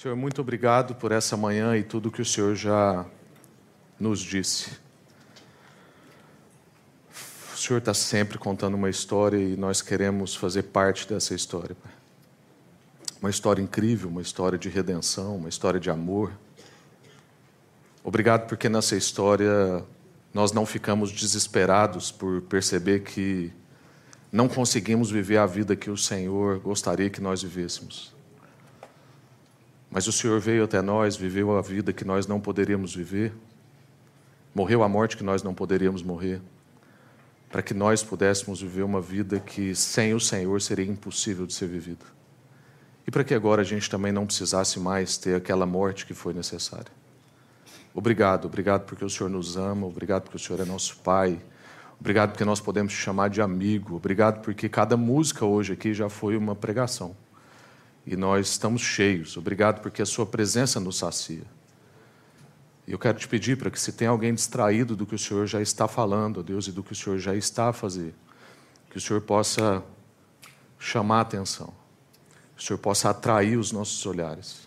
Senhor, muito obrigado por essa manhã e tudo que o Senhor já nos disse. O Senhor está sempre contando uma história e nós queremos fazer parte dessa história. Uma história incrível, uma história de redenção, uma história de amor. Obrigado porque nessa história nós não ficamos desesperados por perceber que não conseguimos viver a vida que o Senhor gostaria que nós vivêssemos. Mas o Senhor veio até nós, viveu a vida que nós não poderíamos viver, morreu a morte que nós não poderíamos morrer, para que nós pudéssemos viver uma vida que sem o Senhor seria impossível de ser vivida. E para que agora a gente também não precisasse mais ter aquela morte que foi necessária. Obrigado, obrigado porque o Senhor nos ama, obrigado porque o Senhor é nosso Pai, obrigado porque nós podemos te chamar de amigo, obrigado porque cada música hoje aqui já foi uma pregação e nós estamos cheios. Obrigado porque a Sua presença nos sacia. E eu quero te pedir para que, se tem alguém distraído do que o Senhor já está falando, Deus, e do que o Senhor já está a fazer, que o Senhor possa chamar a atenção, que o Senhor possa atrair os nossos olhares.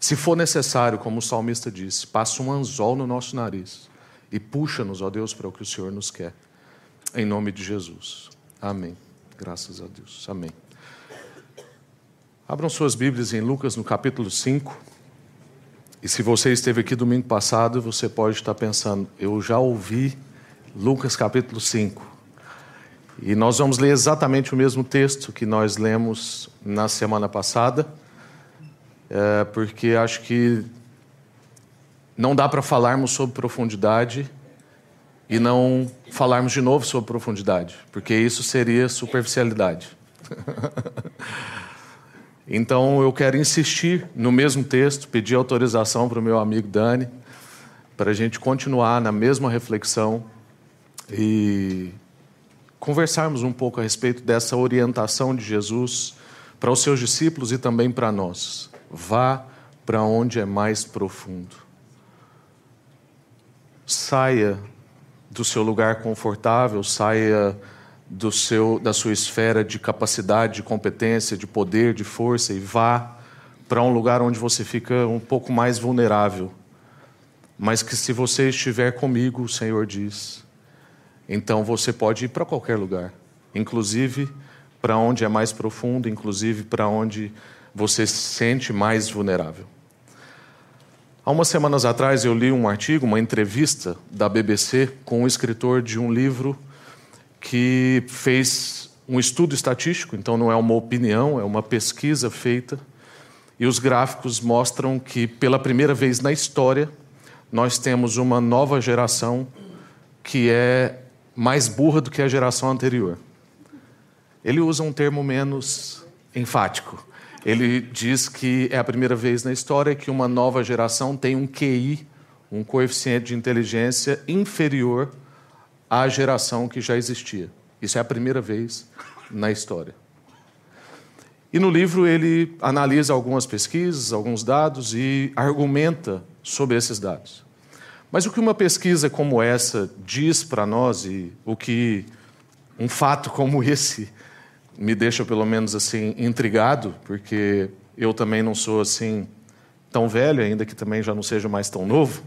Se for necessário, como o salmista disse, passa um anzol no nosso nariz e puxa-nos, ó Deus, para o que o Senhor nos quer. Em nome de Jesus. Amém. Graças a Deus. Amém. Abram suas Bíblias em Lucas no capítulo 5. E se você esteve aqui domingo passado, você pode estar pensando, eu já ouvi Lucas capítulo 5. E nós vamos ler exatamente o mesmo texto que nós lemos na semana passada, é, porque acho que não dá para falarmos sobre profundidade e não falarmos de novo sobre profundidade, porque isso seria superficialidade. Então eu quero insistir no mesmo texto, pedir autorização para o meu amigo Dani, para a gente continuar na mesma reflexão e conversarmos um pouco a respeito dessa orientação de Jesus para os seus discípulos e também para nós. Vá para onde é mais profundo. Saia do seu lugar confortável, saia do seu, da sua esfera de capacidade, de competência, de poder, de força e vá para um lugar onde você fica um pouco mais vulnerável. Mas que se você estiver comigo, o Senhor diz, então você pode ir para qualquer lugar, inclusive para onde é mais profundo, inclusive para onde você se sente mais vulnerável. Há umas semanas atrás eu li um artigo, uma entrevista da BBC com um escritor de um livro que fez um estudo estatístico, então não é uma opinião, é uma pesquisa feita, e os gráficos mostram que, pela primeira vez na história, nós temos uma nova geração que é mais burra do que a geração anterior. Ele usa um termo menos enfático. Ele diz que é a primeira vez na história que uma nova geração tem um QI, um coeficiente de inteligência inferior à geração que já existia. Isso é a primeira vez na história. E no livro ele analisa algumas pesquisas, alguns dados e argumenta sobre esses dados. Mas o que uma pesquisa como essa diz para nós e o que um fato como esse me deixa pelo menos assim intrigado, porque eu também não sou assim tão velho, ainda que também já não seja mais tão novo.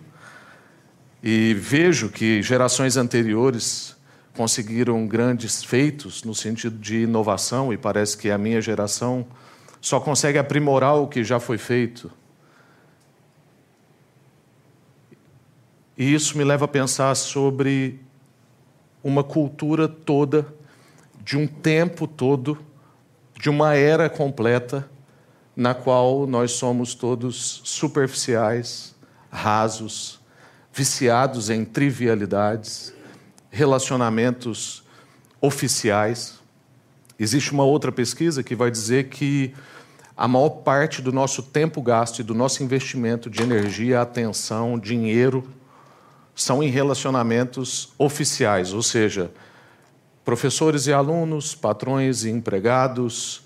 E vejo que gerações anteriores conseguiram grandes feitos no sentido de inovação, e parece que a minha geração só consegue aprimorar o que já foi feito. E isso me leva a pensar sobre uma cultura toda, de um tempo todo, de uma era completa, na qual nós somos todos superficiais, rasos, viciados em trivialidades, relacionamentos oficiais. Existe uma outra pesquisa que vai dizer que a maior parte do nosso tempo gasto e do nosso investimento de energia, atenção, dinheiro, são em relacionamentos oficiais, ou seja, professores e alunos, patrões e empregados,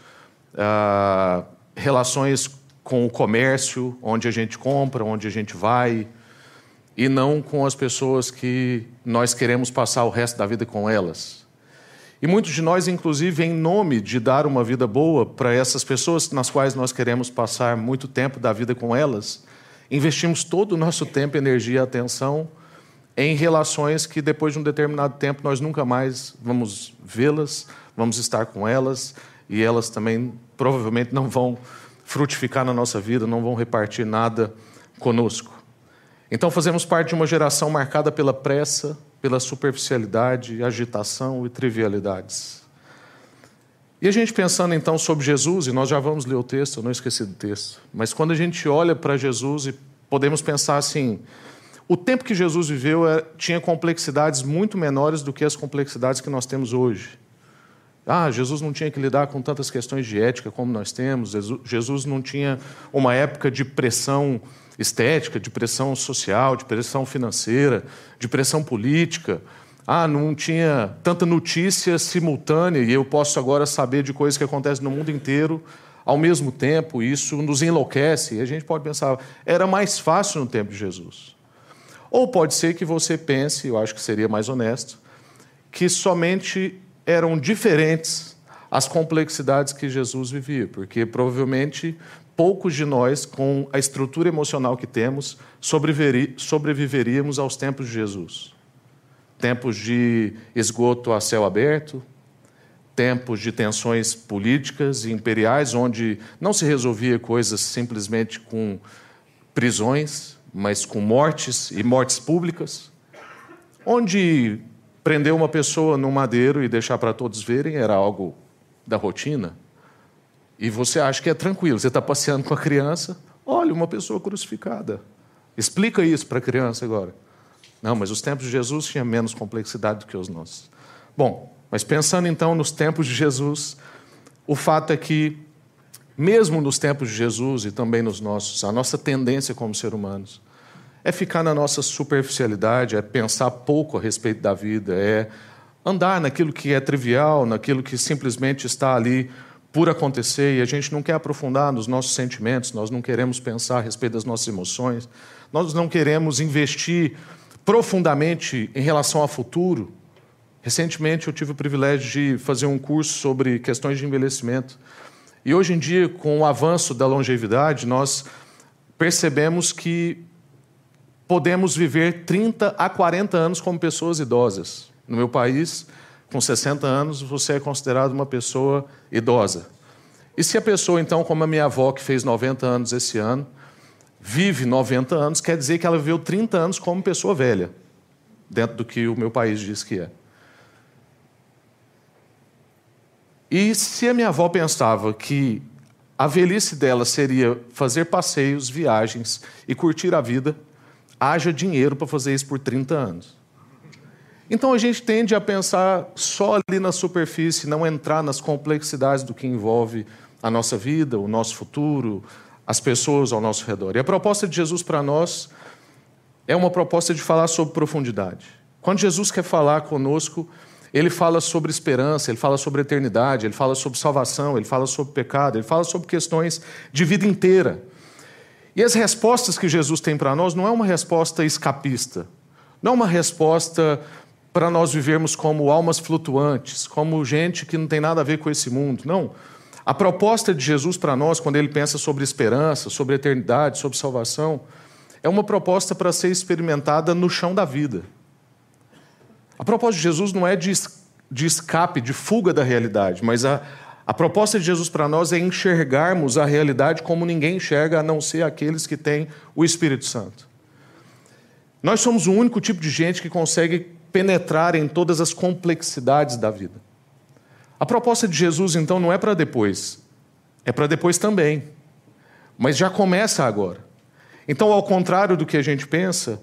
ah, relações com o comércio, onde a gente compra, onde a gente vai, e não com as pessoas que nós queremos passar o resto da vida com elas. E muitos de nós, inclusive, em nome de dar uma vida boa para essas pessoas nas quais nós queremos passar muito tempo da vida com elas, investimos todo o nosso tempo, energia e atenção em relações que depois de um determinado tempo nós nunca mais vamos vê-las, vamos estar com elas e elas também provavelmente não vão frutificar na nossa vida, não vão repartir nada conosco. Então fazemos parte de uma geração marcada pela pressa, pela superficialidade, agitação e trivialidades. E a gente pensando então sobre Jesus, e nós já vamos ler o texto, eu não esqueci do texto, mas quando a gente olha para Jesus e podemos pensar assim, o tempo que Jesus viveu é, tinha complexidades muito menores do que as complexidades que nós temos hoje. Ah, Jesus não tinha que lidar com tantas questões de ética como nós temos, Jesus não tinha uma época de pressão estética, de pressão social, de pressão financeira, de pressão política. Ah, não tinha tanta notícia simultânea e eu posso agora saber de coisas que acontecem no mundo inteiro ao mesmo tempo. Isso nos enlouquece. E a gente pode pensar, era mais fácil no tempo de Jesus. Ou pode ser que você pense, eu acho que seria mais honesto, que somente eram diferentes as complexidades que Jesus vivia, porque provavelmente poucos de nós, com a estrutura emocional que temos, sobreviveríamos aos tempos de Jesus. Tempos de esgoto a céu aberto, tempos de tensões políticas e imperiais, onde não se resolvia coisas simplesmente com prisões, mas com mortes e mortes públicas, onde prender uma pessoa num madeiro e deixar para todos verem era algo da rotina. E você acha que é tranquilo, você está passeando com a criança, olha, uma pessoa crucificada. Explica isso para a criança agora. Não, mas os tempos de Jesus tinham menos complexidade do que os nossos. Bom, mas pensando então nos tempos de Jesus, o fato é que, mesmo nos tempos de Jesus e também nos nossos, a nossa tendência como ser humanos é ficar na nossa superficialidade, é pensar pouco a respeito da vida, é andar naquilo que é trivial, naquilo que simplesmente está ali por acontecer e a gente não quer aprofundar nos nossos sentimentos, nós não queremos pensar a respeito das nossas emoções, nós não queremos investir profundamente em relação ao futuro. Recentemente eu tive o privilégio de fazer um curso sobre questões de envelhecimento. E hoje em dia, com o avanço da longevidade, nós percebemos que podemos viver 30 a 40 anos como pessoas idosas. No meu país, com 60 anos, você é considerado uma pessoa idosa. E se a pessoa, então, como a minha avó, que fez 90 anos esse ano, vive 90 anos, quer dizer que ela viveu 30 anos como pessoa velha, dentro do que o meu país diz que é. E se a minha avó pensava que a velhice dela seria fazer passeios, viagens e curtir a vida, haja dinheiro para fazer isso por 30 anos. Então a gente tende a pensar só ali na superfície, não entrar nas complexidades do que envolve a nossa vida, o nosso futuro, as pessoas ao nosso redor. E a proposta de Jesus para nós é uma proposta de falar sobre profundidade. Quando Jesus quer falar conosco, ele fala sobre esperança, ele fala sobre eternidade, ele fala sobre salvação, ele fala sobre pecado, ele fala sobre questões de vida inteira. E as respostas que Jesus tem para nós não é uma resposta escapista, não é uma resposta para nós vivermos como almas flutuantes, como gente que não tem nada a ver com esse mundo. Não. A proposta de Jesus para nós, quando ele pensa sobre esperança, sobre eternidade, sobre salvação, é uma proposta para ser experimentada no chão da vida. A proposta de Jesus não é de, de escape, de fuga da realidade, mas a, a proposta de Jesus para nós é enxergarmos a realidade como ninguém enxerga, a não ser aqueles que têm o Espírito Santo. Nós somos o único tipo de gente que consegue penetrar em todas as complexidades da vida. A proposta de Jesus, então, não é para depois, é para depois também, mas já começa agora. Então, ao contrário do que a gente pensa,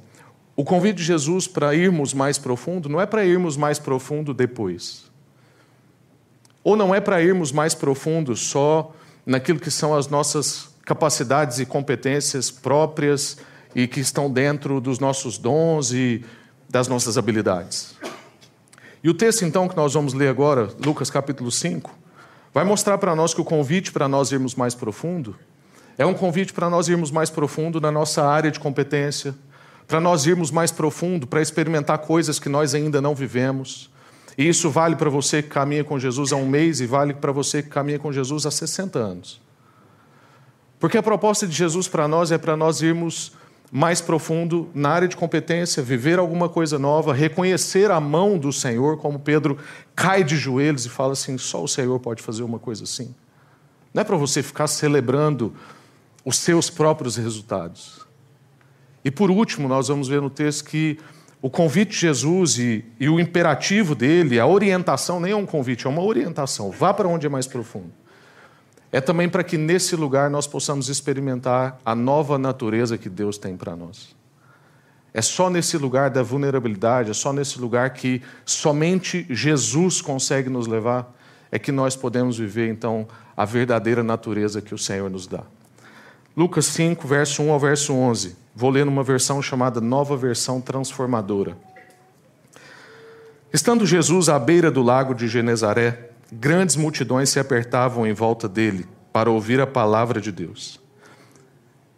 o convite de Jesus para irmos mais profundo não é para irmos mais profundo depois. Ou não é para irmos mais profundo só naquilo que são as nossas capacidades e competências próprias e que estão dentro dos nossos dons e das nossas habilidades. E o texto, então, que nós vamos ler agora, Lucas capítulo 5, vai mostrar para nós que o convite para nós irmos mais profundo é um convite para nós irmos mais profundo na nossa área de competência, para nós irmos mais profundo, para experimentar coisas que nós ainda não vivemos, E isso vale para você que caminha com Jesus há um mês e vale para você que caminha com Jesus há 60 anos. Porque a proposta de Jesus para nós é para nós irmos mais profundo na área de competência, viver alguma coisa nova, reconhecer a mão do Senhor, como Pedro cai de joelhos e fala assim: só o Senhor pode fazer uma coisa assim. Não é para você ficar celebrando os seus próprios resultados. E por último, nós vamos ver no texto que o convite de Jesus e, e o imperativo dele, a orientação, nem é um convite, é uma orientação. Vá para onde é mais profundo. É também para que nesse lugar nós possamos experimentar a nova natureza que Deus tem para nós. É só nesse lugar da vulnerabilidade, é só nesse lugar que somente Jesus consegue nos levar, é que nós podemos viver então a verdadeira natureza que o Senhor nos dá. Lucas 5, verso 1 ao verso 11. Vou ler numa versão chamada Nova Versão Transformadora. Estando Jesus à beira do lago de Genezaré, grandes multidões se apertavam em volta dele para ouvir a palavra de Deus.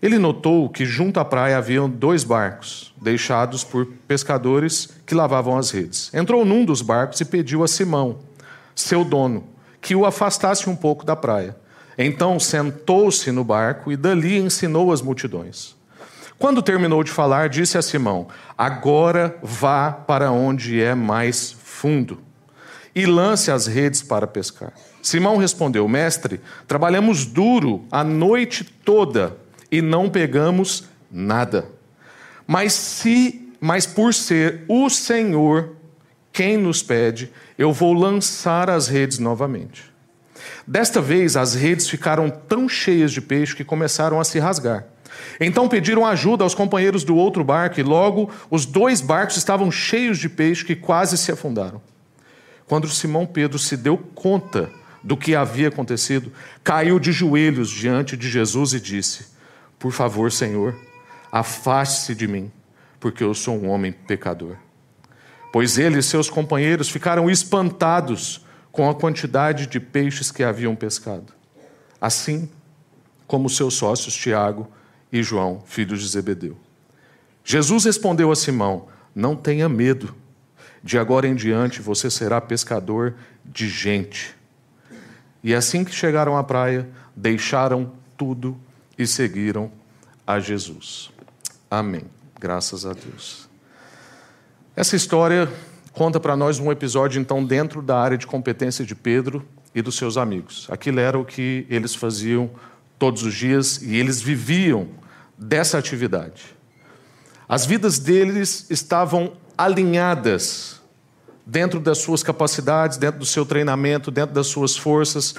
Ele notou que junto à praia haviam dois barcos, deixados por pescadores que lavavam as redes. Entrou num dos barcos e pediu a Simão, seu dono, que o afastasse um pouco da praia. Então sentou-se no barco e dali ensinou as multidões. Quando terminou de falar, disse a Simão: Agora vá para onde é mais fundo e lance as redes para pescar. Simão respondeu: Mestre, trabalhamos duro a noite toda e não pegamos nada. Mas se, mas por ser o Senhor quem nos pede, eu vou lançar as redes novamente. Desta vez, as redes ficaram tão cheias de peixe que começaram a se rasgar. Então pediram ajuda aos companheiros do outro barco, e logo os dois barcos estavam cheios de peixe que quase se afundaram. Quando Simão Pedro se deu conta do que havia acontecido, caiu de joelhos diante de Jesus e disse: Por favor, Senhor, afaste-se de mim, porque eu sou um homem pecador. Pois ele e seus companheiros ficaram espantados com a quantidade de peixes que haviam pescado, assim como seus sócios Tiago e João, filhos de Zebedeu. Jesus respondeu a Simão: Não tenha medo, de agora em diante você será pescador de gente. E assim que chegaram à praia, deixaram tudo e seguiram a Jesus. Amém. Graças a Deus. Essa história conta para nós um episódio, então, dentro da área de competência de Pedro e dos seus amigos. Aquilo era o que eles faziam todos os dias e eles viviam dessa atividade. As vidas deles estavam alinhadas dentro das suas capacidades, dentro do seu treinamento, dentro das suas forças.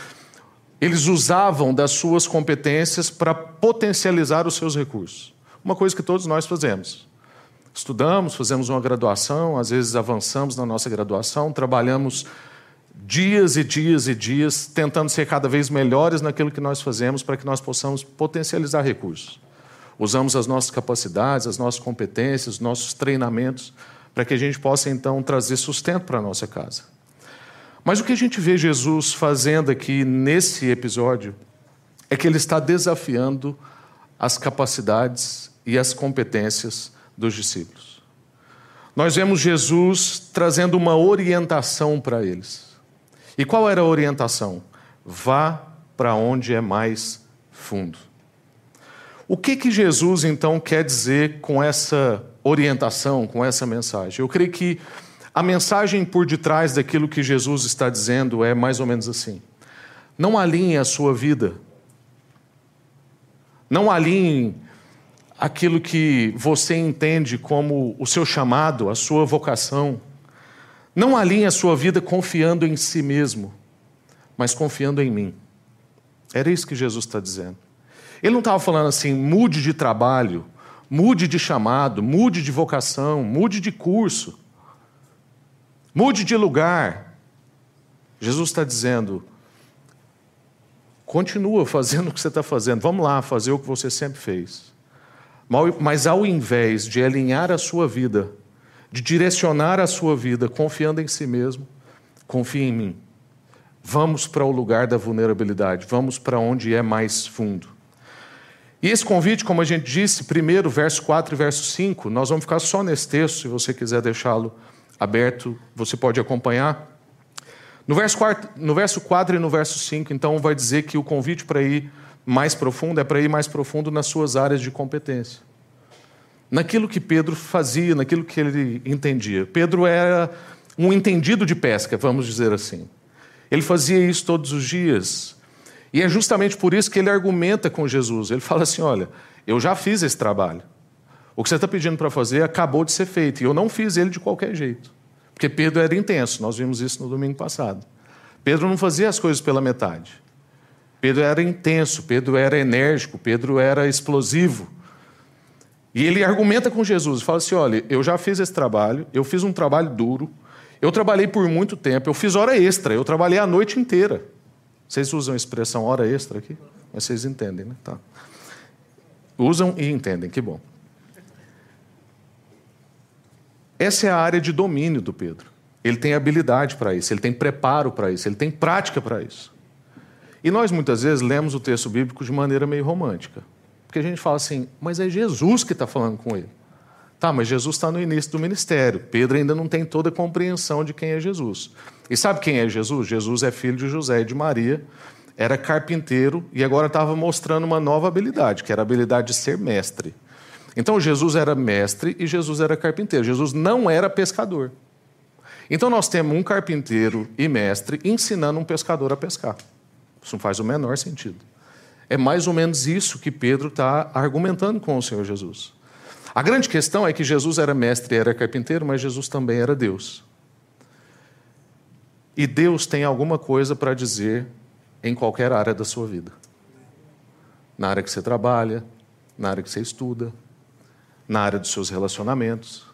Eles usavam das suas competências para potencializar os seus recursos. Uma coisa que todos nós fazemos. Estudamos, fazemos uma graduação, às vezes avançamos na nossa graduação, trabalhamos dias e dias e dias tentando ser cada vez melhores naquilo que nós fazemos para que nós possamos potencializar recursos. Usamos as nossas capacidades, as nossas competências, os nossos treinamentos para que a gente possa então trazer sustento para a nossa casa. Mas o que a gente vê Jesus fazendo aqui nesse episódio é que ele está desafiando as capacidades e as competências dos discípulos. Nós vemos Jesus trazendo uma orientação para eles. E qual era a orientação? Vá para onde é mais fundo. O que que Jesus então quer dizer com essa orientação, com essa mensagem? Eu creio que a mensagem por detrás daquilo que Jesus está dizendo é mais ou menos assim: não alinhe a sua vida, não alinhe aquilo que você entende como o seu chamado, a sua vocação. Não alinhe a sua vida confiando em si mesmo, mas confiando em mim. Era isso que Jesus está dizendo. Ele não estava falando assim, mude de trabalho, mude de chamado, mude de vocação, mude de curso, mude de lugar. Jesus está dizendo, continua fazendo o que você está fazendo, vamos lá fazer o que você sempre fez. Mas ao invés de alinhar a sua vida, de direcionar a sua vida confiando em si mesmo, confie em mim. Vamos para o lugar da vulnerabilidade, vamos para onde é mais fundo. E esse convite, como a gente disse, primeiro, verso 4 e verso 5, nós vamos ficar só nesse texto, se você quiser deixá-lo aberto, você pode acompanhar. No verso, 4, no verso 4 e no verso 5, então, vai dizer que o convite para ir mais profundo é para ir mais profundo nas suas áreas de competência. Naquilo que Pedro fazia, naquilo que ele entendia. Pedro era um entendido de pesca, vamos dizer assim. Ele fazia isso todos os dias. E é justamente por isso que ele argumenta com Jesus. Ele fala assim: Olha, eu já fiz esse trabalho. O que você está pedindo para fazer acabou de ser feito. E eu não fiz ele de qualquer jeito. Porque Pedro era intenso, nós vimos isso no domingo passado. Pedro não fazia as coisas pela metade. Pedro era intenso, Pedro era enérgico, Pedro era explosivo. E ele argumenta com Jesus, fala assim: olha, eu já fiz esse trabalho, eu fiz um trabalho duro, eu trabalhei por muito tempo, eu fiz hora extra, eu trabalhei a noite inteira. Vocês usam a expressão hora extra aqui? Mas vocês entendem, né? Tá. Usam e entendem, que bom. Essa é a área de domínio do Pedro. Ele tem habilidade para isso, ele tem preparo para isso, ele tem prática para isso. E nós muitas vezes lemos o texto bíblico de maneira meio romântica. Porque a gente fala assim, mas é Jesus que está falando com ele. Tá, mas Jesus está no início do ministério. Pedro ainda não tem toda a compreensão de quem é Jesus. E sabe quem é Jesus? Jesus é filho de José e de Maria, era carpinteiro e agora estava mostrando uma nova habilidade, que era a habilidade de ser mestre. Então Jesus era mestre e Jesus era carpinteiro. Jesus não era pescador. Então nós temos um carpinteiro e mestre ensinando um pescador a pescar. Isso não faz o menor sentido. É mais ou menos isso que Pedro está argumentando com o Senhor Jesus. A grande questão é que Jesus era mestre e era carpinteiro, mas Jesus também era Deus. E Deus tem alguma coisa para dizer em qualquer área da sua vida. Na área que você trabalha, na área que você estuda, na área dos seus relacionamentos.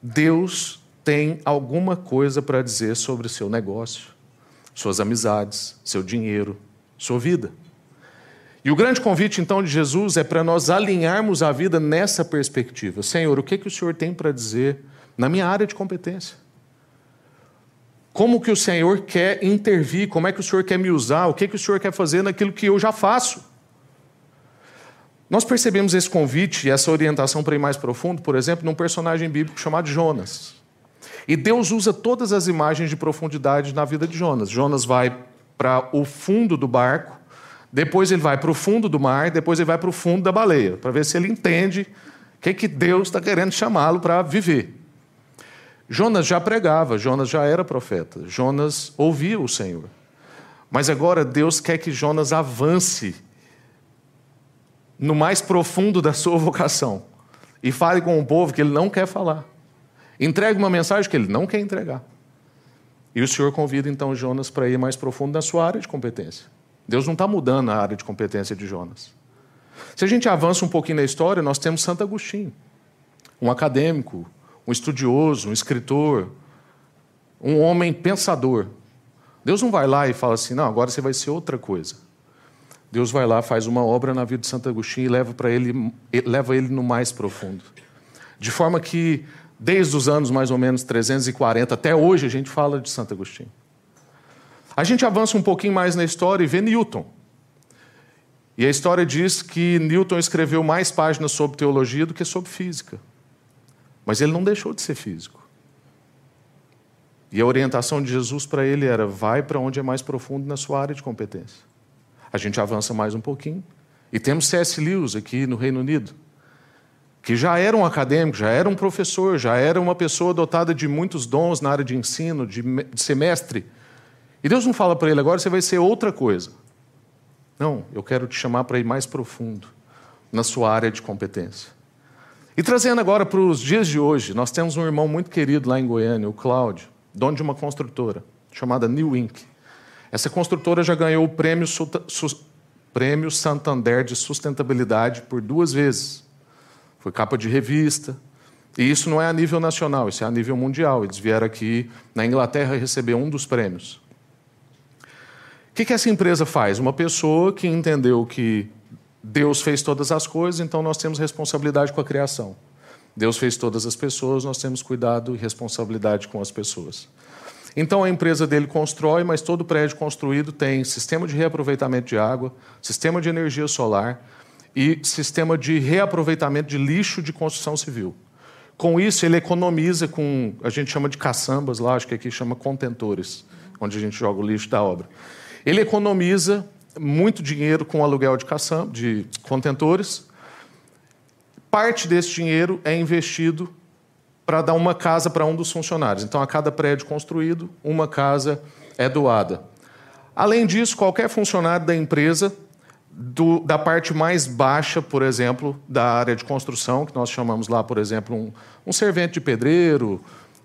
Deus tem alguma coisa para dizer sobre seu negócio, suas amizades, seu dinheiro, sua vida. E o grande convite então de Jesus é para nós alinharmos a vida nessa perspectiva. Senhor, o que, que o Senhor tem para dizer na minha área de competência? Como que o Senhor quer intervir? Como é que o Senhor quer me usar? O que, que o Senhor quer fazer naquilo que eu já faço? Nós percebemos esse convite e essa orientação para ir mais profundo, por exemplo, num personagem bíblico chamado Jonas. E Deus usa todas as imagens de profundidade na vida de Jonas. Jonas vai para o fundo do barco, depois ele vai para o fundo do mar, depois ele vai para o fundo da baleia, para ver se ele entende o que, que Deus está querendo chamá-lo para viver. Jonas já pregava, Jonas já era profeta, Jonas ouvia o Senhor. Mas agora Deus quer que Jonas avance no mais profundo da sua vocação e fale com o povo que ele não quer falar. Entregue uma mensagem que ele não quer entregar. E o Senhor convida então Jonas para ir mais profundo na sua área de competência. Deus não está mudando a área de competência de Jonas. Se a gente avança um pouquinho na história, nós temos Santo Agostinho, um acadêmico, um estudioso, um escritor, um homem pensador. Deus não vai lá e fala assim: não, agora você vai ser outra coisa. Deus vai lá, faz uma obra na vida de Santo Agostinho e leva para ele, leva ele no mais profundo. De forma que desde os anos mais ou menos 340 até hoje a gente fala de Santo Agostinho. A gente avança um pouquinho mais na história e vê Newton. E a história diz que Newton escreveu mais páginas sobre teologia do que sobre física. Mas ele não deixou de ser físico. E a orientação de Jesus para ele era: vai para onde é mais profundo na sua área de competência. A gente avança mais um pouquinho. E temos C.S. Lewis aqui no Reino Unido, que já era um acadêmico, já era um professor, já era uma pessoa dotada de muitos dons na área de ensino, de, semestre. E Deus não fala para ele agora você vai ser outra coisa. Não, eu quero te chamar para ir mais profundo na sua área de competência. E trazendo agora para os dias de hoje, nós temos um irmão muito querido lá em Goiânia, o Cláudio, dono de uma construtora chamada New Inc. Essa construtora já ganhou o prêmio, prêmio Santander de Sustentabilidade por duas vezes. Foi capa de revista. E isso não é a nível nacional, isso é a nível mundial. Eles vieram aqui na Inglaterra receber um dos prêmios. O que, que essa empresa faz? Uma pessoa que entendeu que Deus fez todas as coisas, então nós temos responsabilidade com a criação. Deus fez todas as pessoas, nós temos cuidado e responsabilidade com as pessoas. Então a empresa dele constrói, mas todo prédio construído tem sistema de reaproveitamento de água, sistema de energia solar e sistema de reaproveitamento de lixo de construção civil. Com isso, ele economiza com, a gente chama de caçambas lá, acho que aqui chama contentores, onde a gente joga o lixo da obra. Ele economiza muito dinheiro com aluguel de, caçamba, de contentores. Parte desse dinheiro é investido para dar uma casa para um dos funcionários. Então, a cada prédio construído, uma casa é doada. Além disso, qualquer funcionário da empresa, do, da parte mais baixa, por exemplo, da área de construção, que nós chamamos lá, por exemplo, um, um servente de pedreiro,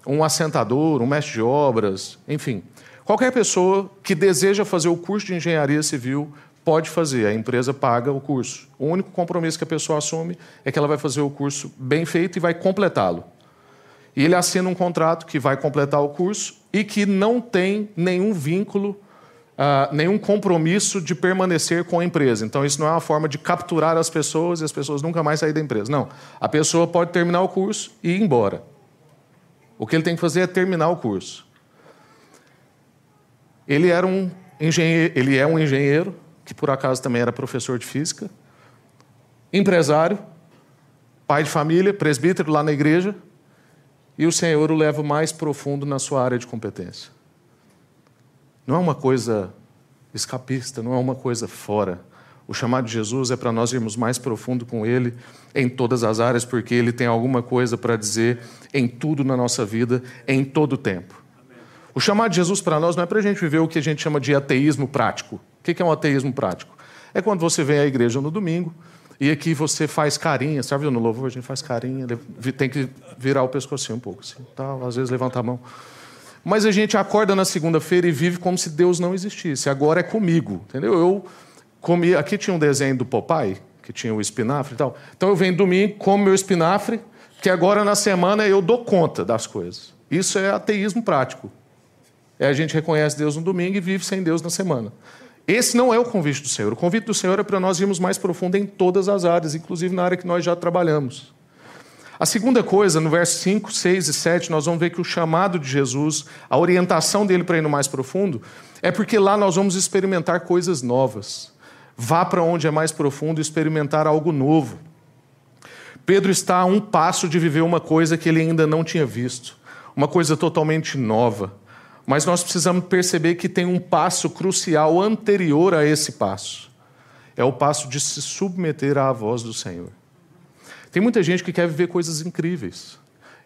um assentador, um mestre de obras, enfim. Qualquer pessoa que deseja fazer o curso de engenharia civil pode fazer, a empresa paga o curso. O único compromisso que a pessoa assume é que ela vai fazer o curso bem feito e vai completá-lo. E ele assina um contrato que vai completar o curso e que não tem nenhum vínculo, uh, nenhum compromisso de permanecer com a empresa. Então, isso não é uma forma de capturar as pessoas e as pessoas nunca mais sair da empresa. Não. A pessoa pode terminar o curso e ir embora. O que ele tem que fazer é terminar o curso. Ele era um engenheiro, ele é um engenheiro, que por acaso também era professor de física, empresário, pai de família, presbítero lá na igreja, e o Senhor o leva mais profundo na sua área de competência. Não é uma coisa escapista, não é uma coisa fora. O chamado de Jesus é para nós irmos mais profundo com Ele em todas as áreas, porque Ele tem alguma coisa para dizer em tudo na nossa vida, em todo o tempo. O chamado de Jesus para nós não é para a gente viver o que a gente chama de ateísmo prático. O que é um ateísmo prático? É quando você vem à igreja no domingo e aqui você faz carinha, sabe? No louvor a gente faz carinha, tem que virar o pescocinho um pouco, assim, tá? às vezes levanta a mão. Mas a gente acorda na segunda-feira e vive como se Deus não existisse. Agora é comigo, entendeu? Eu comi. Aqui tinha um desenho do Popeye, que tinha o espinafre e tal. Então eu venho domingo, como meu espinafre, que agora na semana eu dou conta das coisas. Isso é ateísmo prático. É a gente reconhece Deus no domingo e vive sem Deus na semana. Esse não é o convite do Senhor. O convite do Senhor é para nós irmos mais profundo em todas as áreas, inclusive na área que nós já trabalhamos. A segunda coisa, no verso 5, 6 e 7, nós vamos ver que o chamado de Jesus, a orientação dele para ir no mais profundo, é porque lá nós vamos experimentar coisas novas. Vá para onde é mais profundo experimentar algo novo. Pedro está a um passo de viver uma coisa que ele ainda não tinha visto, uma coisa totalmente nova. Mas nós precisamos perceber que tem um passo crucial anterior a esse passo. É o passo de se submeter à voz do Senhor. Tem muita gente que quer viver coisas incríveis.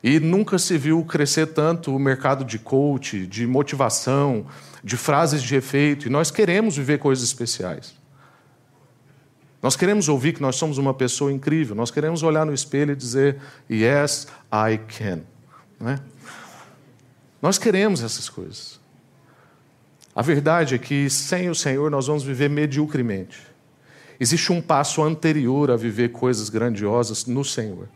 E nunca se viu crescer tanto o mercado de coach, de motivação, de frases de efeito. E nós queremos viver coisas especiais. Nós queremos ouvir que nós somos uma pessoa incrível. Nós queremos olhar no espelho e dizer, Yes, I can. Não é? Nós queremos essas coisas. A verdade é que sem o Senhor nós vamos viver mediocremente. Existe um passo anterior a viver coisas grandiosas no Senhor.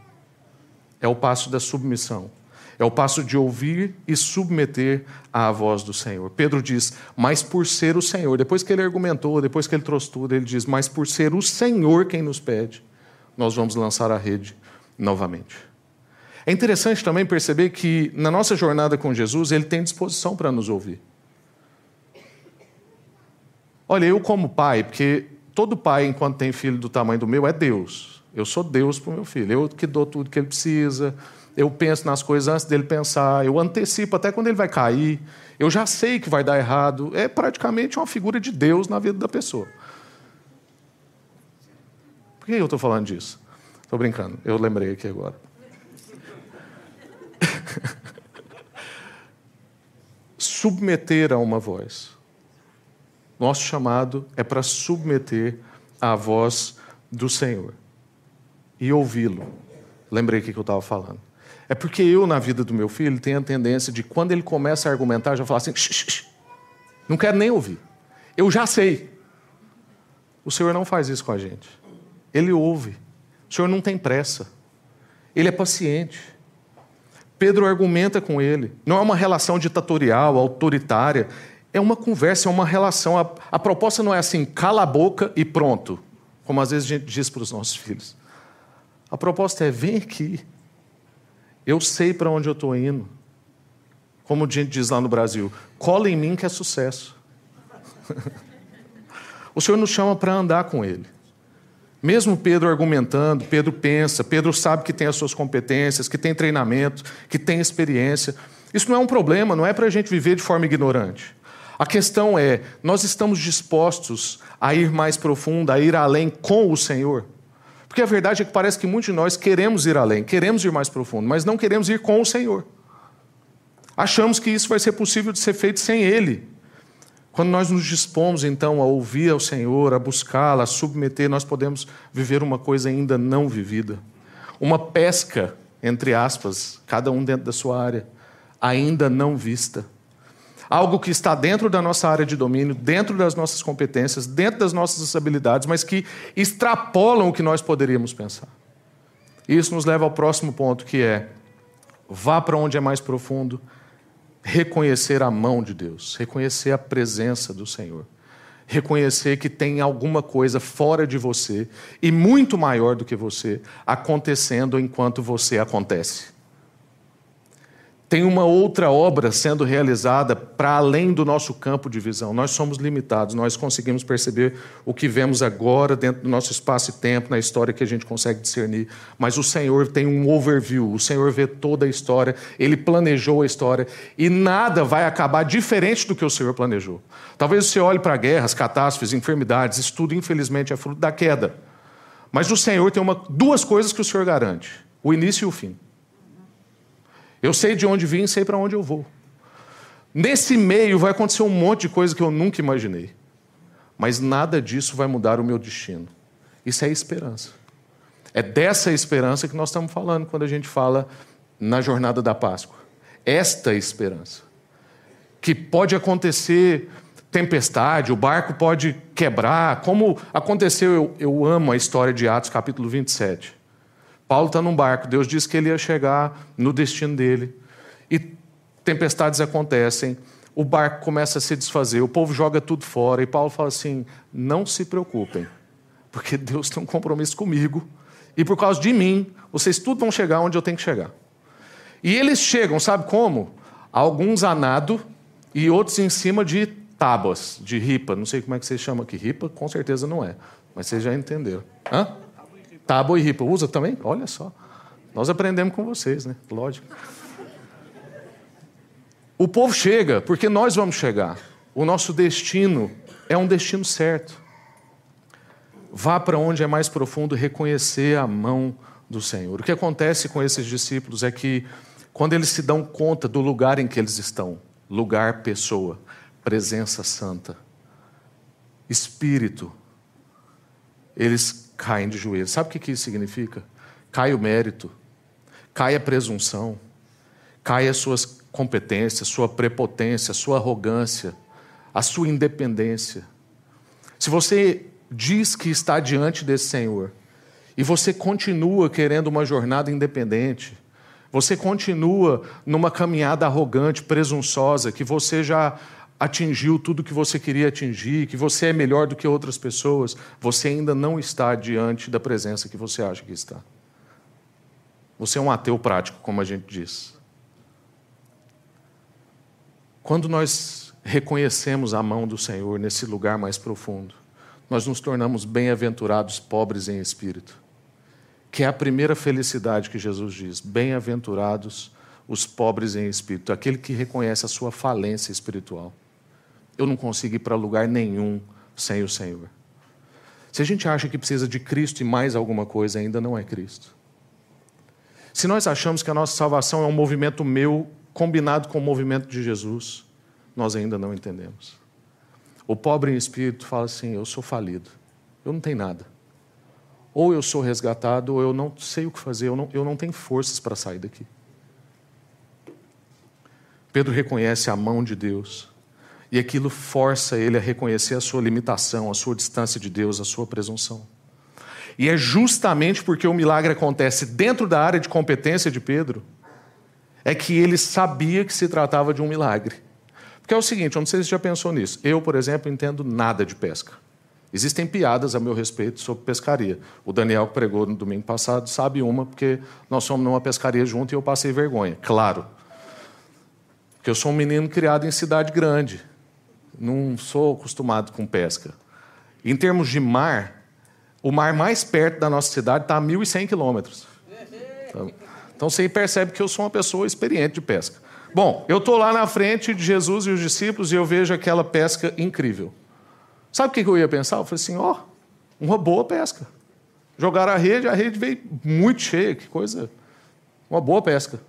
É o passo da submissão. É o passo de ouvir e submeter à voz do Senhor. Pedro diz, mas por ser o Senhor, depois que ele argumentou, depois que ele trouxe tudo, ele diz, mas por ser o Senhor quem nos pede, nós vamos lançar a rede novamente. É interessante também perceber que na nossa jornada com Jesus, ele tem disposição para nos ouvir. Olha, eu como pai, porque todo pai, enquanto tem filho do tamanho do meu, é Deus. Eu sou Deus para o meu filho. Eu que dou tudo que ele precisa. Eu penso nas coisas antes dele pensar. Eu antecipo até quando ele vai cair. Eu já sei que vai dar errado. É praticamente uma figura de Deus na vida da pessoa. Por que eu estou falando disso? Estou brincando. Eu lembrei aqui agora. Submeter a uma voz. Nosso chamado é para submeter à voz do Senhor e ouvi-lo. Lembrei o que eu estava falando. É porque eu, na vida do meu filho, tenho a tendência de, quando ele começa a argumentar, já falar assim: não quero nem ouvir. Eu já sei. O Senhor não faz isso com a gente. Ele ouve. O Senhor não tem pressa. Ele é paciente. Pedro argumenta com ele. Não é uma relação ditatorial, autoritária. É uma conversa, é uma relação. A, a proposta não é assim, cala a boca e pronto, como às vezes a gente diz para os nossos filhos. A proposta é: vem aqui. Eu sei para onde eu estou indo. Como a gente diz lá no Brasil, cola em mim que é sucesso. o Senhor nos chama para andar com Ele. Mesmo Pedro argumentando, Pedro pensa, Pedro sabe que tem as suas competências, que tem treinamento, que tem experiência. Isso não é um problema, não é para a gente viver de forma ignorante. A questão é: nós estamos dispostos a ir mais profundo, a ir além com o Senhor? Porque a verdade é que parece que muitos de nós queremos ir além, queremos ir mais profundo, mas não queremos ir com o Senhor. Achamos que isso vai ser possível de ser feito sem Ele. Quando nós nos dispomos então a ouvir ao Senhor, a buscá-lo, a submeter, nós podemos viver uma coisa ainda não vivida. Uma pesca, entre aspas, cada um dentro da sua área, ainda não vista. Algo que está dentro da nossa área de domínio, dentro das nossas competências, dentro das nossas habilidades, mas que extrapolam o que nós poderíamos pensar. Isso nos leva ao próximo ponto, que é: vá para onde é mais profundo, reconhecer a mão de Deus, reconhecer a presença do Senhor, reconhecer que tem alguma coisa fora de você e muito maior do que você acontecendo enquanto você acontece tem uma outra obra sendo realizada para além do nosso campo de visão. Nós somos limitados, nós conseguimos perceber o que vemos agora dentro do nosso espaço e tempo, na história que a gente consegue discernir. Mas o Senhor tem um overview, o Senhor vê toda a história, ele planejou a história e nada vai acabar diferente do que o Senhor planejou. Talvez você olhe para guerras, catástrofes, enfermidades, isso tudo, infelizmente, é fruto da queda. Mas o Senhor tem uma, duas coisas que o Senhor garante: o início e o fim. Eu sei de onde vim e sei para onde eu vou. Nesse meio vai acontecer um monte de coisa que eu nunca imaginei. Mas nada disso vai mudar o meu destino. Isso é esperança. É dessa esperança que nós estamos falando quando a gente fala na jornada da Páscoa. Esta esperança. Que pode acontecer tempestade, o barco pode quebrar, como aconteceu, eu, eu amo a história de Atos, capítulo 27. Paulo está num barco, Deus disse que ele ia chegar no destino dele. E tempestades acontecem, o barco começa a se desfazer, o povo joga tudo fora, e Paulo fala assim: não se preocupem, porque Deus tem um compromisso comigo, e por causa de mim, vocês tudo vão chegar onde eu tenho que chegar. E eles chegam, sabe como? Alguns a nado e outros em cima de tábuas, de ripa. Não sei como é que vocês chamam aqui. Ripa, com certeza não é, mas vocês já entenderam. Hã? Tábua e ripa. Usa também? Olha só. Nós aprendemos com vocês, né? Lógico. O povo chega, porque nós vamos chegar. O nosso destino é um destino certo. Vá para onde é mais profundo reconhecer a mão do Senhor. O que acontece com esses discípulos é que, quando eles se dão conta do lugar em que eles estão lugar, pessoa, presença santa, espírito eles caem de joelhos. Sabe o que isso significa? Cai o mérito, cai a presunção, cai as suas competências, sua prepotência, sua arrogância, a sua independência. Se você diz que está diante desse Senhor e você continua querendo uma jornada independente, você continua numa caminhada arrogante, presunçosa, que você já atingiu tudo que você queria atingir, que você é melhor do que outras pessoas, você ainda não está diante da presença que você acha que está. Você é um ateu prático, como a gente diz. Quando nós reconhecemos a mão do Senhor nesse lugar mais profundo, nós nos tornamos bem-aventurados pobres em espírito, que é a primeira felicidade que Jesus diz: bem-aventurados os pobres em espírito, aquele que reconhece a sua falência espiritual. Eu não consigo ir para lugar nenhum sem o Senhor. Se a gente acha que precisa de Cristo e mais alguma coisa, ainda não é Cristo. Se nós achamos que a nossa salvação é um movimento meu combinado com o movimento de Jesus, nós ainda não entendemos. O pobre em espírito fala assim: Eu sou falido, eu não tenho nada. Ou eu sou resgatado, ou eu não sei o que fazer, eu não, eu não tenho forças para sair daqui. Pedro reconhece a mão de Deus e aquilo força ele a reconhecer a sua limitação, a sua distância de Deus, a sua presunção. E é justamente porque o milagre acontece dentro da área de competência de Pedro, é que ele sabia que se tratava de um milagre. Porque é o seguinte, eu não sei se você já pensou nisso. Eu, por exemplo, entendo nada de pesca. Existem piadas a meu respeito sobre pescaria. O Daniel, que pregou no domingo passado, sabe uma, porque nós fomos numa pescaria junto e eu passei vergonha. Claro. Porque eu sou um menino criado em cidade grande não sou acostumado com pesca. Em termos de mar, O mar mais perto da nossa cidade está a 1.100 quilômetros. Então, então você percebe que eu sou uma pessoa experiente de pesca. Bom, eu estou lá na frente de Jesus e os discípulos e eu vejo aquela pesca incrível. Sabe o que eu ia pensar? Eu falei assim: ó, oh, uma boa pesca. Jogaram a rede, a rede veio muito cheia, que coisa. Uma boa pesca.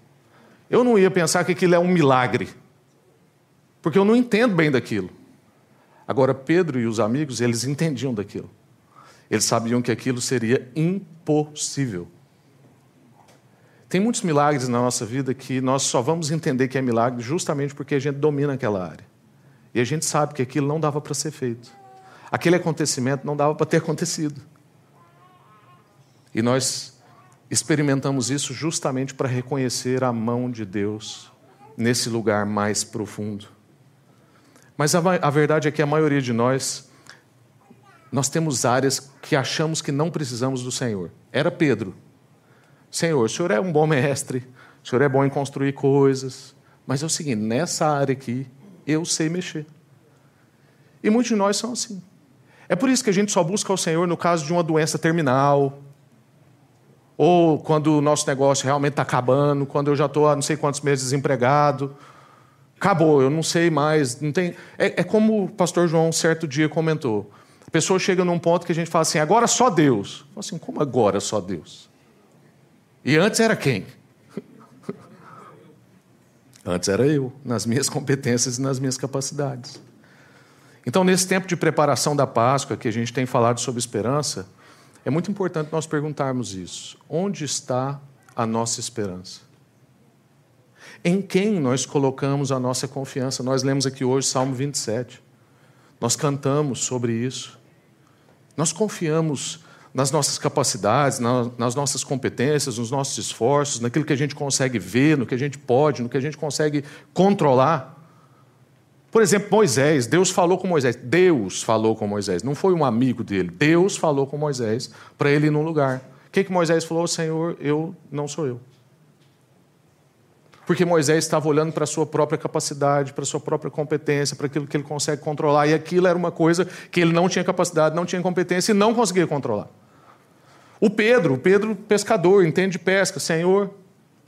Eu não ia pensar que aquilo é um milagre, porque eu não entendo bem daquilo. Agora, Pedro e os amigos, eles entendiam daquilo. Eles sabiam que aquilo seria impossível. Tem muitos milagres na nossa vida que nós só vamos entender que é milagre justamente porque a gente domina aquela área. E a gente sabe que aquilo não dava para ser feito. Aquele acontecimento não dava para ter acontecido. E nós experimentamos isso justamente para reconhecer a mão de Deus nesse lugar mais profundo. Mas a, a, verdade é que a maioria de nós, nós temos áreas que achamos que não precisamos do Senhor. Era Pedro. Senhor, o Senhor é um bom mestre, o Senhor é bom em construir coisas, mas é o seguinte: nessa área aqui, eu sei mexer. E muitos de nós são assim. É por isso que a gente só busca o Senhor no caso de uma doença terminal, ou quando o nosso negócio realmente está acabando, quando eu já estou há não sei quantos meses desempregado. Acabou, eu não sei mais. Não tem... É, é, como o pastor João certo dia comentou. A pessoa chega num ponto que a gente fala assim, agora só Deus. Fala assim, como agora só Deus? E antes era quem? antes era eu, nas minhas competências e nas minhas capacidades. Então, nesse tempo de preparação da Páscoa, que a gente tem falado sobre esperança, é muito importante nós perguntarmos isso. Onde está a nossa esperança? Em quem nós colocamos a nossa confiança? Nós lemos aqui hoje Salmo 27. Nós cantamos sobre isso. Nós confiamos nas nossas capacidades, nas nossas competências, nos nossos esforços, naquilo que a gente consegue ver, no que a gente pode, no que a gente consegue controlar. Por exemplo, Moisés, Deus falou com Moisés. Deus falou com Moisés, não foi um amigo dele. Deus falou com Moisés para ele ir num lugar. O que, que Moisés falou? Senhor, eu não sou eu. Porque Moisés estava olhando para a sua própria capacidade, para a sua própria competência, para aquilo que ele consegue controlar. E aquilo era uma coisa que ele não tinha capacidade, não tinha competência e não conseguia controlar. O Pedro, o Pedro pescador, entende de pesca. Senhor,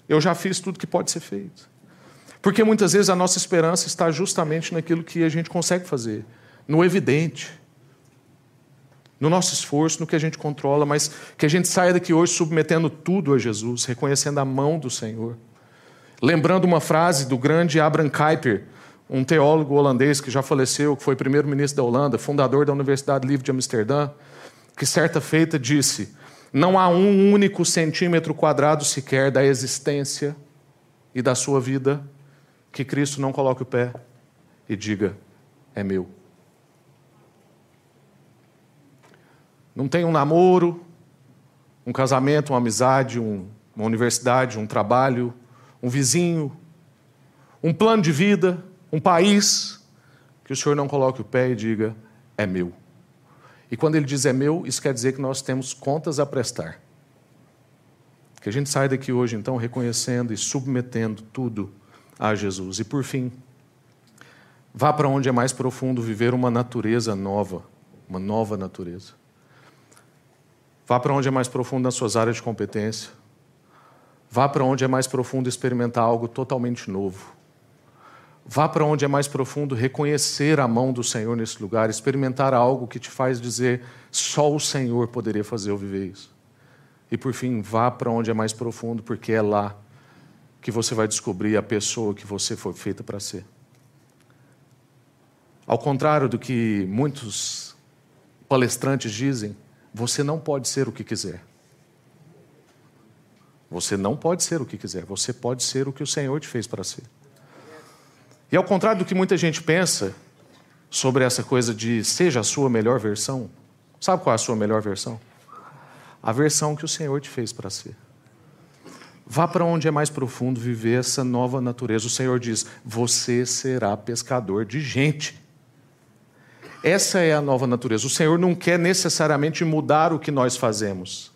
eu já fiz tudo que pode ser feito. Porque muitas vezes a nossa esperança está justamente naquilo que a gente consegue fazer, no evidente, no nosso esforço, no que a gente controla, mas que a gente saia daqui hoje submetendo tudo a Jesus, reconhecendo a mão do Senhor. Lembrando uma frase do grande Abraham Kuyper, um teólogo holandês que já faleceu, que foi primeiro-ministro da Holanda, fundador da Universidade Livre de Amsterdã, que certa feita disse: Não há um único centímetro quadrado sequer da existência e da sua vida que Cristo não coloque o pé e diga: é meu. Não tem um namoro, um casamento, uma amizade, um, uma universidade, um trabalho, um vizinho, um plano de vida, um país, que o Senhor não coloque o pé e diga: é meu. E quando ele diz é meu, isso quer dizer que nós temos contas a prestar. Que a gente saia daqui hoje, então, reconhecendo e submetendo tudo a Jesus. E por fim, vá para onde é mais profundo viver uma natureza nova, uma nova natureza. Vá para onde é mais profundo nas suas áreas de competência. Vá para onde é mais profundo experimentar algo totalmente novo. Vá para onde é mais profundo reconhecer a mão do Senhor nesse lugar, experimentar algo que te faz dizer só o Senhor poderia fazer eu viver isso. E por fim, vá para onde é mais profundo, porque é lá que você vai descobrir a pessoa que você foi feita para ser. Ao contrário do que muitos palestrantes dizem, você não pode ser o que quiser. Você não pode ser o que quiser, você pode ser o que o Senhor te fez para ser. E ao contrário do que muita gente pensa sobre essa coisa de seja a sua melhor versão, sabe qual é a sua melhor versão? A versão que o Senhor te fez para ser. Vá para onde é mais profundo viver essa nova natureza. O Senhor diz: Você será pescador de gente. Essa é a nova natureza. O Senhor não quer necessariamente mudar o que nós fazemos,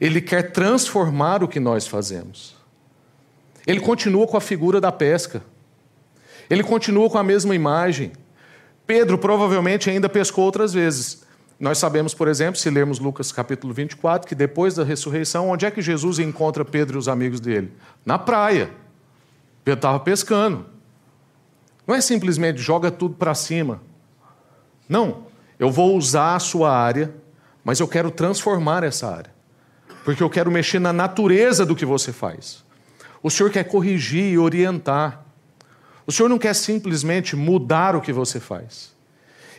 Ele quer transformar o que nós fazemos. Ele continua com a figura da pesca, ele continua com a mesma imagem. Pedro provavelmente ainda pescou outras vezes. Nós sabemos, por exemplo, se lermos Lucas capítulo 24, que depois da ressurreição, onde é que Jesus encontra Pedro e os amigos dele? Na praia. Pedro estava pescando. Não é simplesmente joga tudo para cima. Não. Eu vou usar a sua área, mas eu quero transformar essa área. Porque eu quero mexer na natureza do que você faz. O Senhor quer corrigir e orientar. O Senhor não quer simplesmente mudar o que você faz.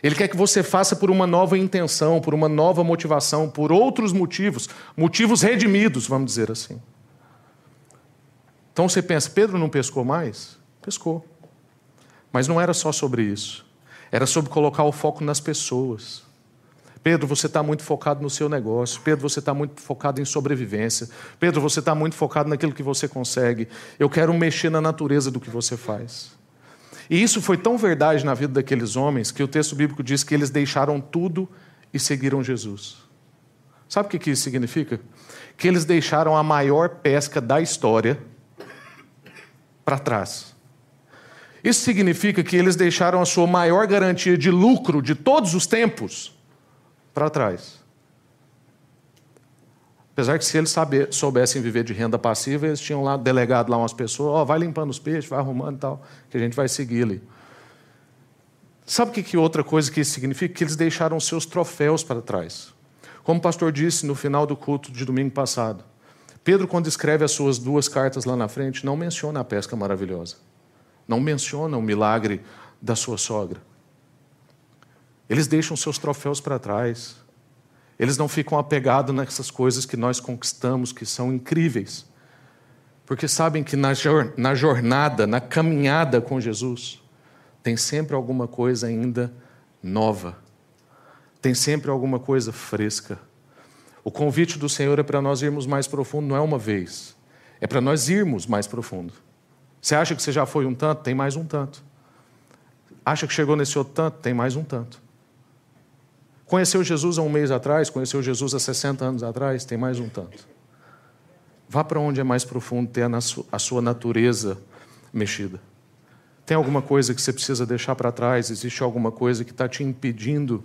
Ele quer que você faça por uma nova intenção, por uma nova motivação, por outros motivos, motivos redimidos, vamos dizer assim. Então você pensa, Pedro não pescou mais? Pescou. Mas não era só sobre isso. Era sobre colocar o foco nas pessoas. Pedro, você está muito focado no seu negócio. Pedro, você está muito focado em sobrevivência. Pedro, você está muito focado naquilo que você consegue. Eu quero mexer na natureza do que você faz. E isso foi tão verdade na vida daqueles homens que o texto bíblico diz que eles deixaram tudo e seguiram Jesus. Sabe o que isso significa? Que eles deixaram a maior pesca da história para trás. Isso significa que eles deixaram a sua maior garantia de lucro de todos os tempos para trás. Apesar que se eles saber, soubessem viver de renda passiva, eles tinham lá delegado lá umas pessoas, ó, oh, vai limpando os peixes, vai arrumando e tal, que a gente vai seguir ali. Sabe o que, que outra coisa que isso significa? Que eles deixaram seus troféus para trás. Como o pastor disse no final do culto de domingo passado, Pedro, quando escreve as suas duas cartas lá na frente, não menciona a pesca maravilhosa. Não menciona o milagre da sua sogra. Eles deixam seus troféus para trás. Eles não ficam apegados nessas coisas que nós conquistamos, que são incríveis. Porque sabem que na jornada, na caminhada com Jesus, tem sempre alguma coisa ainda nova. Tem sempre alguma coisa fresca. O convite do Senhor é para nós irmos mais profundo, não é uma vez. É para nós irmos mais profundo. Você acha que você já foi um tanto? Tem mais um tanto. Acha que chegou nesse outro tanto? Tem mais um tanto. Conheceu Jesus há um mês atrás, conheceu Jesus há 60 anos atrás, tem mais um tanto. Vá para onde é mais profundo, ter a sua natureza mexida. Tem alguma coisa que você precisa deixar para trás? Existe alguma coisa que está te impedindo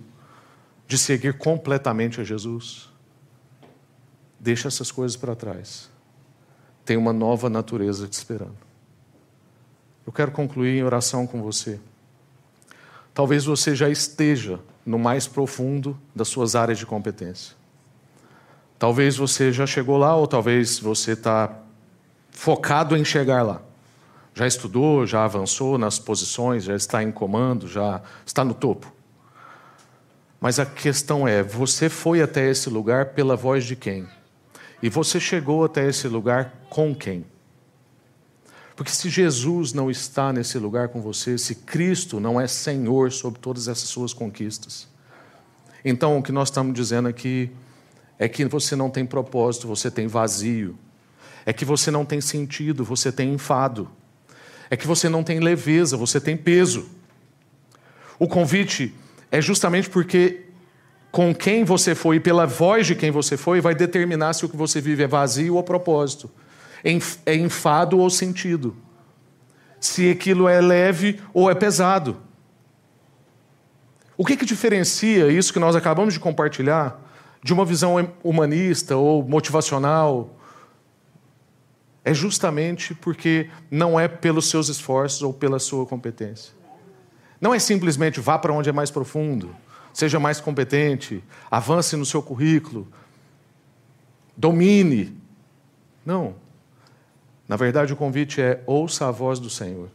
de seguir completamente a Jesus? Deixa essas coisas para trás. Tem uma nova natureza te esperando. Eu quero concluir em oração com você. Talvez você já esteja no mais profundo das suas áreas de competência. Talvez você já chegou lá, ou talvez você está focado em chegar lá. Já estudou, já avançou nas posições, já está em comando, já está no topo. Mas a questão é: você foi até esse lugar pela voz de quem? E você chegou até esse lugar com quem? Porque se Jesus não está nesse lugar com você, se Cristo não é Senhor sobre todas essas suas conquistas, então o que nós estamos dizendo aqui é que você não tem propósito, você tem vazio. É que você não tem sentido, você tem enfado. É que você não tem leveza, você tem peso. O convite é justamente porque com quem você foi e pela voz de quem você foi vai determinar se o que você vive é vazio ou propósito é enfado ou sentido. Se aquilo é leve ou é pesado. O que, que diferencia isso que nós acabamos de compartilhar de uma visão humanista ou motivacional? É justamente porque não é pelos seus esforços ou pela sua competência. Não é simplesmente vá para onde é mais profundo, seja mais competente, avance no seu currículo, domine. Não. Na verdade, o convite é: ouça a voz do Senhor,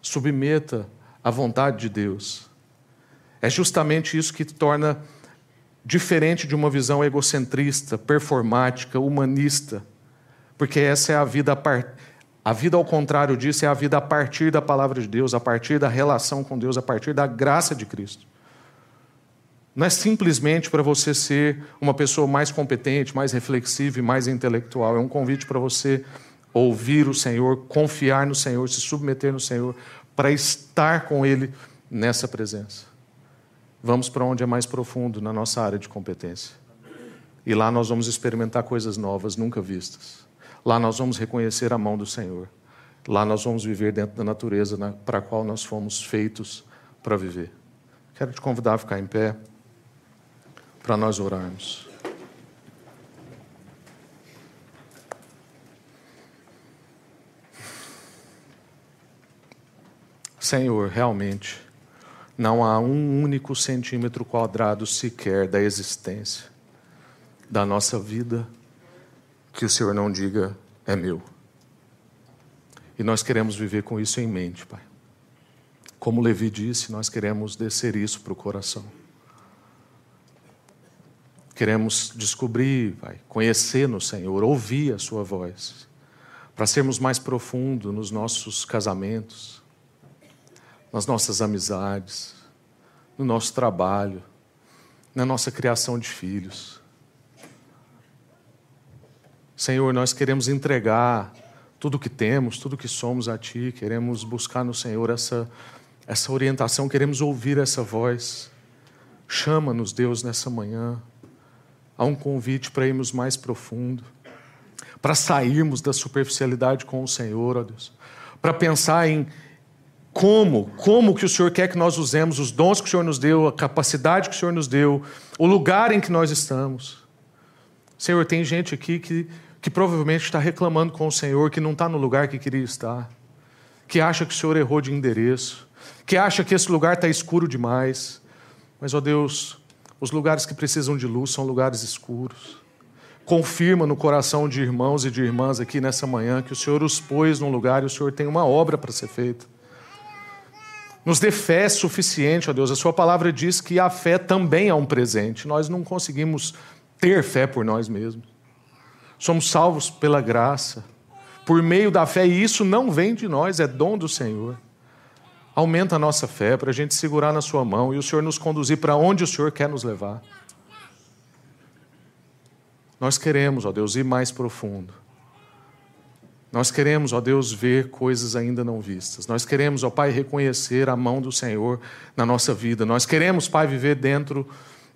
submeta à vontade de Deus. É justamente isso que torna diferente de uma visão egocentrista, performática, humanista, porque essa é a vida a, a vida ao contrário disso é a vida a partir da palavra de Deus, a partir da relação com Deus, a partir da graça de Cristo. Não é simplesmente para você ser uma pessoa mais competente, mais reflexiva e mais intelectual, é um convite para você ouvir o Senhor, confiar no Senhor, se submeter no Senhor, para estar com Ele nessa presença. Vamos para onde é mais profundo na nossa área de competência. E lá nós vamos experimentar coisas novas, nunca vistas. Lá nós vamos reconhecer a mão do Senhor. Lá nós vamos viver dentro da natureza para a qual nós fomos feitos para viver. Quero te convidar a ficar em pé. para nós orarmos. Senhor, realmente, não há um único centímetro quadrado sequer da existência da nossa vida que o Senhor não diga é meu. E nós queremos viver com isso em mente, Pai. Como Levi disse, nós queremos descer isso para o coração. Queremos descobrir, Pai, conhecer no Senhor, ouvir a Sua voz, para sermos mais profundos nos nossos casamentos, nas nossas amizades, no nosso trabalho, na nossa criação de filhos. Senhor, nós queremos entregar tudo que temos, tudo que somos a Ti, queremos buscar no Senhor essa, essa orientação, queremos ouvir essa voz. Chama-nos, Deus, nessa manhã. Há um convite para irmos mais profundo, para sairmos da superficialidade com o Senhor, ó Deus, para pensar em como, como que o Senhor quer que nós usemos os dons que o Senhor nos deu, a capacidade que o Senhor nos deu, o lugar em que nós estamos. Senhor, tem gente aqui que que provavelmente está reclamando com o Senhor que não está no lugar que queria estar, que acha que o Senhor errou de endereço, que acha que esse lugar está escuro demais. Mas, ó Deus, os lugares que precisam de luz são lugares escuros. Confirma no coração de irmãos e de irmãs aqui nessa manhã que o Senhor os pôs num lugar e o Senhor tem uma obra para ser feita. Nos dê fé suficiente, ó Deus. A Sua palavra diz que a fé também é um presente. Nós não conseguimos ter fé por nós mesmos. Somos salvos pela graça, por meio da fé, e isso não vem de nós, é dom do Senhor. Aumenta a nossa fé para a gente segurar na Sua mão e o Senhor nos conduzir para onde o Senhor quer nos levar. Nós queremos, ó Deus, ir mais profundo. Nós queremos, ó Deus, ver coisas ainda não vistas. Nós queremos, ó Pai, reconhecer a mão do Senhor na nossa vida. Nós queremos, Pai, viver dentro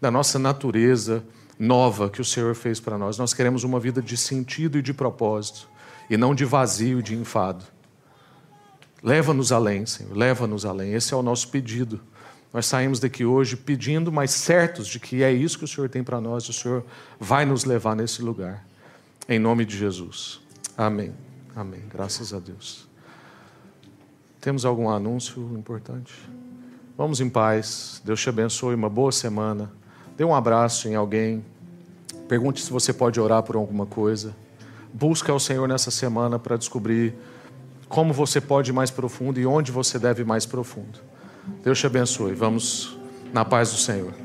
da nossa natureza nova que o Senhor fez para nós. Nós queremos uma vida de sentido e de propósito, e não de vazio e de enfado. Leva-nos além, Senhor, leva-nos além. Esse é o nosso pedido. Nós saímos daqui hoje pedindo, mas certos de que é isso que o Senhor tem para nós, o Senhor vai nos levar nesse lugar. Em nome de Jesus. Amém. Amém. Graças a Deus. Temos algum anúncio importante? Vamos em paz. Deus te abençoe. Uma boa semana. Dê um abraço em alguém. Pergunte se você pode orar por alguma coisa. Busque ao Senhor nessa semana para descobrir como você pode ir mais profundo e onde você deve ir mais profundo. Deus te abençoe. Vamos na paz do Senhor.